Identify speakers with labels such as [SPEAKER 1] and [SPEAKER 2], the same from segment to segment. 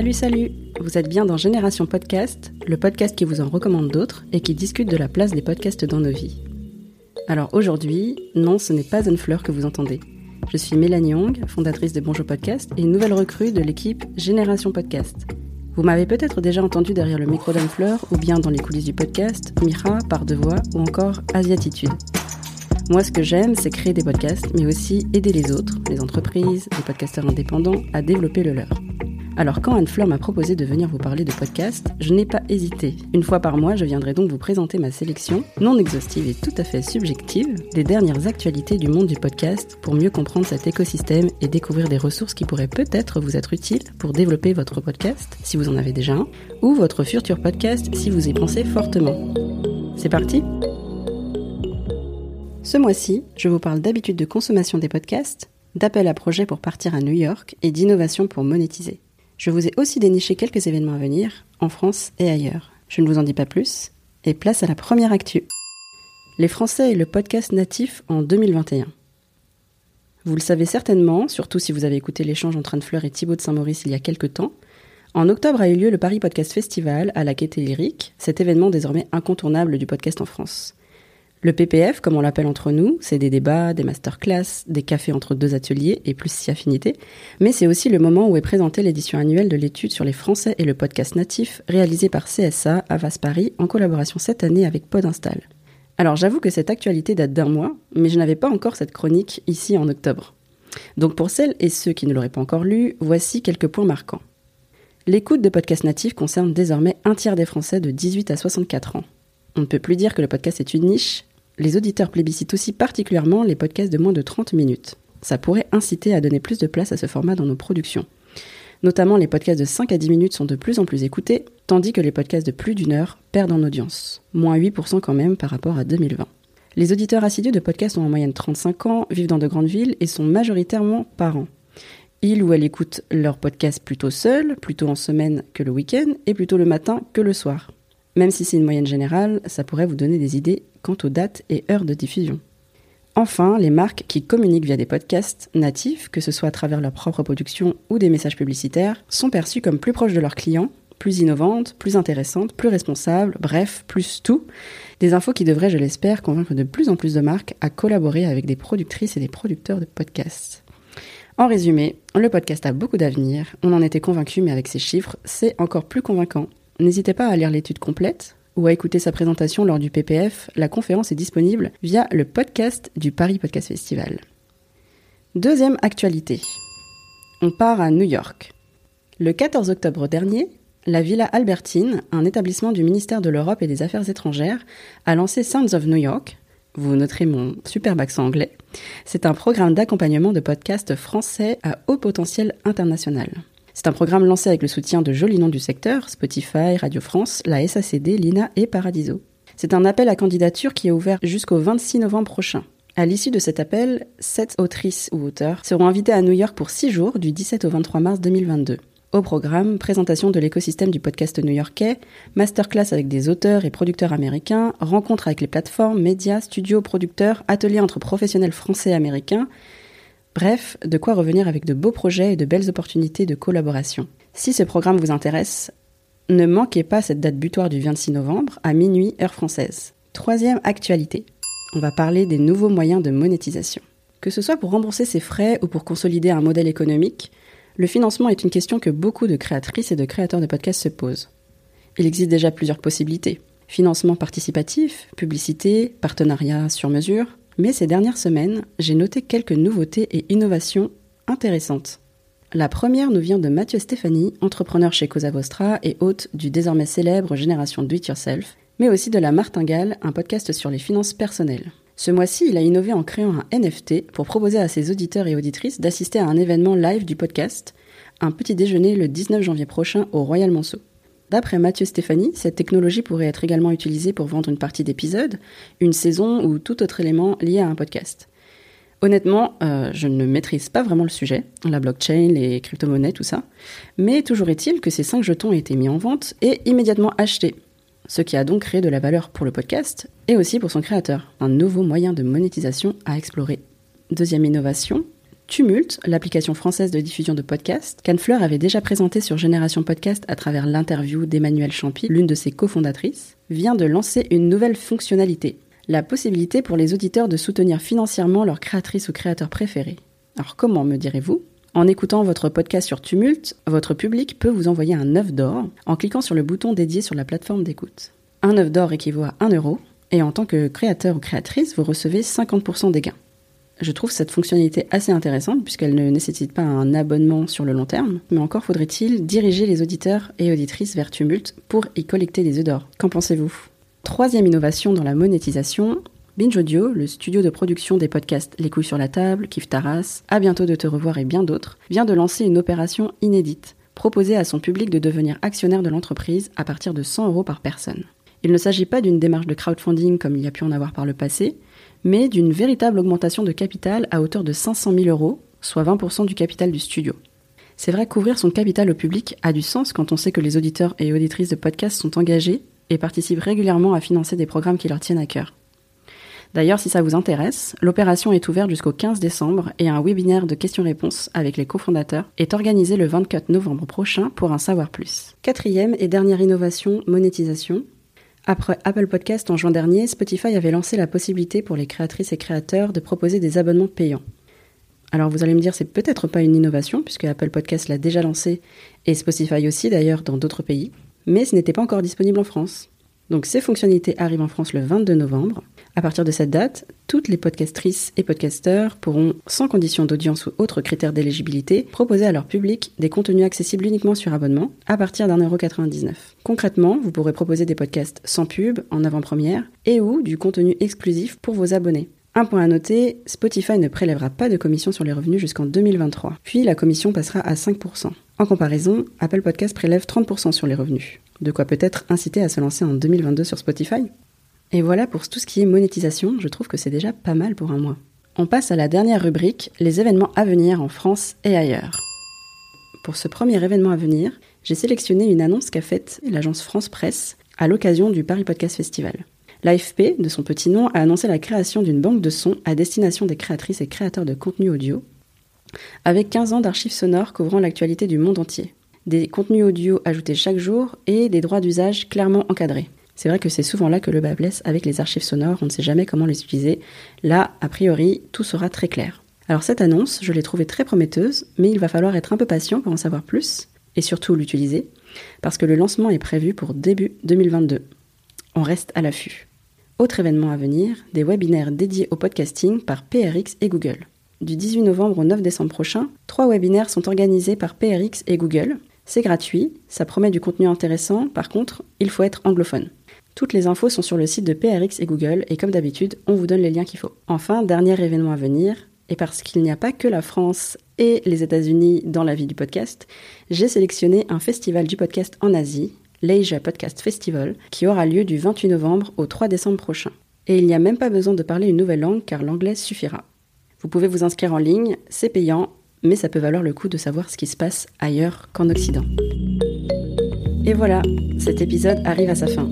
[SPEAKER 1] Salut, salut Vous êtes bien dans Génération Podcast, le podcast qui vous en recommande d'autres et qui discute de la place des podcasts dans nos vies. Alors aujourd'hui, non, ce n'est pas une fleur que vous entendez. Je suis Mélanie Young, fondatrice de Bonjour Podcast et nouvelle recrue de l'équipe Génération Podcast. Vous m'avez peut-être déjà entendu derrière le micro d'Anne Fleur ou bien dans les coulisses du podcast, Mira, par de voix ou encore Asiatitude. Moi, ce que j'aime, c'est créer des podcasts, mais aussi aider les autres, les entreprises, les podcasteurs indépendants, à développer le leur. Alors quand Anne-Fleur m'a proposé de venir vous parler de podcast, je n'ai pas hésité. Une fois par mois, je viendrai donc vous présenter ma sélection, non exhaustive et tout à fait subjective, des dernières actualités du monde du podcast pour mieux comprendre cet écosystème et découvrir des ressources qui pourraient peut-être vous être utiles pour développer votre podcast, si vous en avez déjà un, ou votre futur podcast si vous y pensez fortement. C'est parti Ce mois-ci, je vous parle d'habitude de consommation des podcasts, d'appel à projet pour partir à New York et d'innovation pour monétiser. Je vous ai aussi déniché quelques événements à venir, en France et ailleurs. Je ne vous en dis pas plus, et place à la première actu. Les Français et le podcast natif en 2021. Vous le savez certainement, surtout si vous avez écouté l'échange entre Anne-Fleur et Thibaut de Saint-Maurice il y a quelques temps. En octobre a eu lieu le Paris Podcast Festival à la Gaîté Lyrique, cet événement désormais incontournable du podcast en France. Le PPF, comme on l'appelle entre nous, c'est des débats, des masterclass, des cafés entre deux ateliers et plus si affinité, mais c'est aussi le moment où est présentée l'édition annuelle de l'étude sur les Français et le podcast natif réalisée par CSA à Paris en collaboration cette année avec Podinstall. Alors j'avoue que cette actualité date d'un mois, mais je n'avais pas encore cette chronique ici en octobre. Donc pour celles et ceux qui ne l'auraient pas encore lu, voici quelques points marquants. L'écoute de podcasts natifs concerne désormais un tiers des Français de 18 à 64 ans. On ne peut plus dire que le podcast est une niche, les auditeurs plébiscitent aussi particulièrement les podcasts de moins de 30 minutes. Ça pourrait inciter à donner plus de place à ce format dans nos productions. Notamment, les podcasts de 5 à 10 minutes sont de plus en plus écoutés, tandis que les podcasts de plus d'une heure perdent en audience. Moins 8% quand même par rapport à 2020. Les auditeurs assidus de podcasts ont en moyenne 35 ans, vivent dans de grandes villes et sont majoritairement parents. Ils ou elles écoutent leurs podcasts plutôt seuls, plutôt en semaine que le week-end, et plutôt le matin que le soir. Même si c'est une moyenne générale, ça pourrait vous donner des idées quant aux dates et heures de diffusion. Enfin, les marques qui communiquent via des podcasts natifs, que ce soit à travers leur propre production ou des messages publicitaires, sont perçues comme plus proches de leurs clients, plus innovantes, plus intéressantes, plus responsables, bref, plus tout. Des infos qui devraient, je l'espère, convaincre de plus en plus de marques à collaborer avec des productrices et des producteurs de podcasts. En résumé, le podcast a beaucoup d'avenir, on en était convaincu, mais avec ces chiffres, c'est encore plus convaincant. N'hésitez pas à lire l'étude complète, ou à écouter sa présentation lors du PPF, la conférence est disponible via le podcast du Paris Podcast Festival. Deuxième actualité. On part à New York. Le 14 octobre dernier, la Villa Albertine, un établissement du ministère de l'Europe et des Affaires étrangères, a lancé Sounds of New York. Vous noterez mon superbe accent anglais. C'est un programme d'accompagnement de podcasts français à haut potentiel international. C'est un programme lancé avec le soutien de jolis noms du secteur, Spotify, Radio France, la SACD, l'INA et Paradiso. C'est un appel à candidature qui est ouvert jusqu'au 26 novembre prochain. À l'issue de cet appel, sept autrices ou auteurs seront invités à New York pour six jours du 17 au 23 mars 2022. Au programme, présentation de l'écosystème du podcast new-yorkais, masterclass avec des auteurs et producteurs américains, rencontres avec les plateformes, médias, studios, producteurs, ateliers entre professionnels français et américains, Bref, de quoi revenir avec de beaux projets et de belles opportunités de collaboration. Si ce programme vous intéresse, ne manquez pas cette date butoir du 26 novembre à minuit heure française. Troisième actualité. On va parler des nouveaux moyens de monétisation. Que ce soit pour rembourser ses frais ou pour consolider un modèle économique, le financement est une question que beaucoup de créatrices et de créateurs de podcasts se posent. Il existe déjà plusieurs possibilités. Financement participatif, publicité, partenariat sur mesure, mais ces dernières semaines, j'ai noté quelques nouveautés et innovations intéressantes. La première nous vient de Mathieu Stéphanie, entrepreneur chez Cosa Vostra et hôte du désormais célèbre Génération Do It Yourself, mais aussi de La Martingale, un podcast sur les finances personnelles. Ce mois-ci, il a innové en créant un NFT pour proposer à ses auditeurs et auditrices d'assister à un événement live du podcast, un petit déjeuner le 19 janvier prochain au Royal Monceau. D'après Mathieu Stéphanie, cette technologie pourrait être également utilisée pour vendre une partie d'épisodes, une saison ou tout autre élément lié à un podcast. Honnêtement, euh, je ne maîtrise pas vraiment le sujet, la blockchain, les crypto-monnaies, tout ça. Mais toujours est-il que ces 5 jetons ont été mis en vente et immédiatement achetés. Ce qui a donc créé de la valeur pour le podcast et aussi pour son créateur. Un nouveau moyen de monétisation à explorer. Deuxième innovation, Tumult, l'application française de diffusion de podcasts, qu'Anne Fleur avait déjà présenté sur Génération Podcast à travers l'interview d'Emmanuelle Champy, l'une de ses cofondatrices, vient de lancer une nouvelle fonctionnalité la possibilité pour les auditeurs de soutenir financièrement leur créatrice ou créateur préféré. Alors comment me direz-vous? En écoutant votre podcast sur Tumult, votre public peut vous envoyer un œuf d'or en cliquant sur le bouton dédié sur la plateforme d'écoute. Un œuf d'or équivaut à 1 euro et en tant que créateur ou créatrice, vous recevez 50% des gains. Je trouve cette fonctionnalité assez intéressante puisqu'elle ne nécessite pas un abonnement sur le long terme, mais encore faudrait-il diriger les auditeurs et auditrices vers Tumult pour y collecter des œufs d'or. Qu'en pensez-vous? Troisième innovation dans la monétisation, Binge Audio, le studio de production des podcasts Les couilles sur la table, Kif Taras, À bientôt de te revoir et bien d'autres, vient de lancer une opération inédite, proposer à son public de devenir actionnaire de l'entreprise à partir de 100 euros par personne. Il ne s'agit pas d'une démarche de crowdfunding comme il y a pu en avoir par le passé, mais d'une véritable augmentation de capital à hauteur de 500 000 euros, soit 20% du capital du studio. C'est vrai qu'ouvrir son capital au public a du sens quand on sait que les auditeurs et auditrices de podcasts sont engagés et participent régulièrement à financer des programmes qui leur tiennent à cœur. D'ailleurs, si ça vous intéresse, l'opération est ouverte jusqu'au 15 décembre et un webinaire de questions-réponses avec les cofondateurs est organisé le 24 novembre prochain pour en savoir plus. Quatrième et dernière innovation, monétisation. Après Apple Podcast en juin dernier, Spotify avait lancé la possibilité pour les créatrices et créateurs de proposer des abonnements payants. Alors vous allez me dire, c'est peut-être pas une innovation, puisque Apple Podcast l'a déjà lancé, et Spotify aussi d'ailleurs dans d'autres pays mais ce n'était pas encore disponible en France. Donc ces fonctionnalités arrivent en France le 22 novembre. À partir de cette date, toutes les podcastrices et podcasteurs pourront, sans condition d'audience ou autres critères d'éligibilité, proposer à leur public des contenus accessibles uniquement sur abonnement à partir d'un euro 99. Concrètement, vous pourrez proposer des podcasts sans pub, en avant-première, et ou du contenu exclusif pour vos abonnés. Un point à noter, Spotify ne prélèvera pas de commission sur les revenus jusqu'en 2023, puis la commission passera à 5%. En comparaison, Apple Podcast prélève 30% sur les revenus. De quoi peut-être inciter à se lancer en 2022 sur Spotify Et voilà pour tout ce qui est monétisation, je trouve que c'est déjà pas mal pour un mois. On passe à la dernière rubrique, les événements à venir en France et ailleurs. Pour ce premier événement à venir, j'ai sélectionné une annonce qu'a faite l'agence France Presse à l'occasion du Paris Podcast Festival. L'AFP, de son petit nom, a annoncé la création d'une banque de sons à destination des créatrices et créateurs de contenu audio, avec 15 ans d'archives sonores couvrant l'actualité du monde entier, des contenus audio ajoutés chaque jour et des droits d'usage clairement encadrés. C'est vrai que c'est souvent là que le bas blesse avec les archives sonores, on ne sait jamais comment les utiliser. Là, a priori, tout sera très clair. Alors cette annonce, je l'ai trouvée très prometteuse, mais il va falloir être un peu patient pour en savoir plus, et surtout l'utiliser, parce que le lancement est prévu pour début 2022. On reste à l'affût. Autre événement à venir, des webinaires dédiés au podcasting par PRX et Google. Du 18 novembre au 9 décembre prochain, trois webinaires sont organisés par PRX et Google. C'est gratuit, ça promet du contenu intéressant, par contre, il faut être anglophone. Toutes les infos sont sur le site de PRX et Google et comme d'habitude, on vous donne les liens qu'il faut. Enfin, dernier événement à venir, et parce qu'il n'y a pas que la France et les États-Unis dans la vie du podcast, j'ai sélectionné un festival du podcast en Asie l'Asia Podcast Festival, qui aura lieu du 28 novembre au 3 décembre prochain. Et il n'y a même pas besoin de parler une nouvelle langue car l'anglais suffira. Vous pouvez vous inscrire en ligne, c'est payant, mais ça peut valoir le coup de savoir ce qui se passe ailleurs qu'en Occident. Et voilà, cet épisode arrive à sa fin.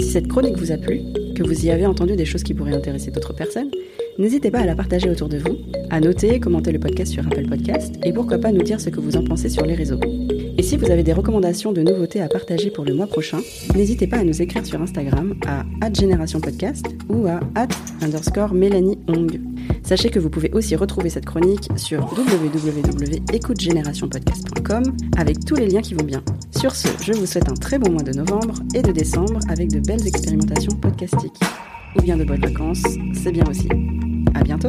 [SPEAKER 1] Si cette chronique vous a plu, que vous y avez entendu des choses qui pourraient intéresser d'autres personnes, n'hésitez pas à la partager autour de vous, à noter, commenter le podcast sur Apple Podcast et pourquoi pas nous dire ce que vous en pensez sur les réseaux. Et si vous avez des recommandations de nouveautés à partager pour le mois prochain, n'hésitez pas à nous écrire sur Instagram à @générationpodcast ou à underscore Mélanie. Sachez que vous pouvez aussi retrouver cette chronique sur www.écoutegenerationpodcast.com avec tous les liens qui vont bien. Sur ce, je vous souhaite un très bon mois de novembre et de décembre avec de belles expérimentations podcastiques. Ou bien de bonnes vacances, c'est bien aussi. À bientôt!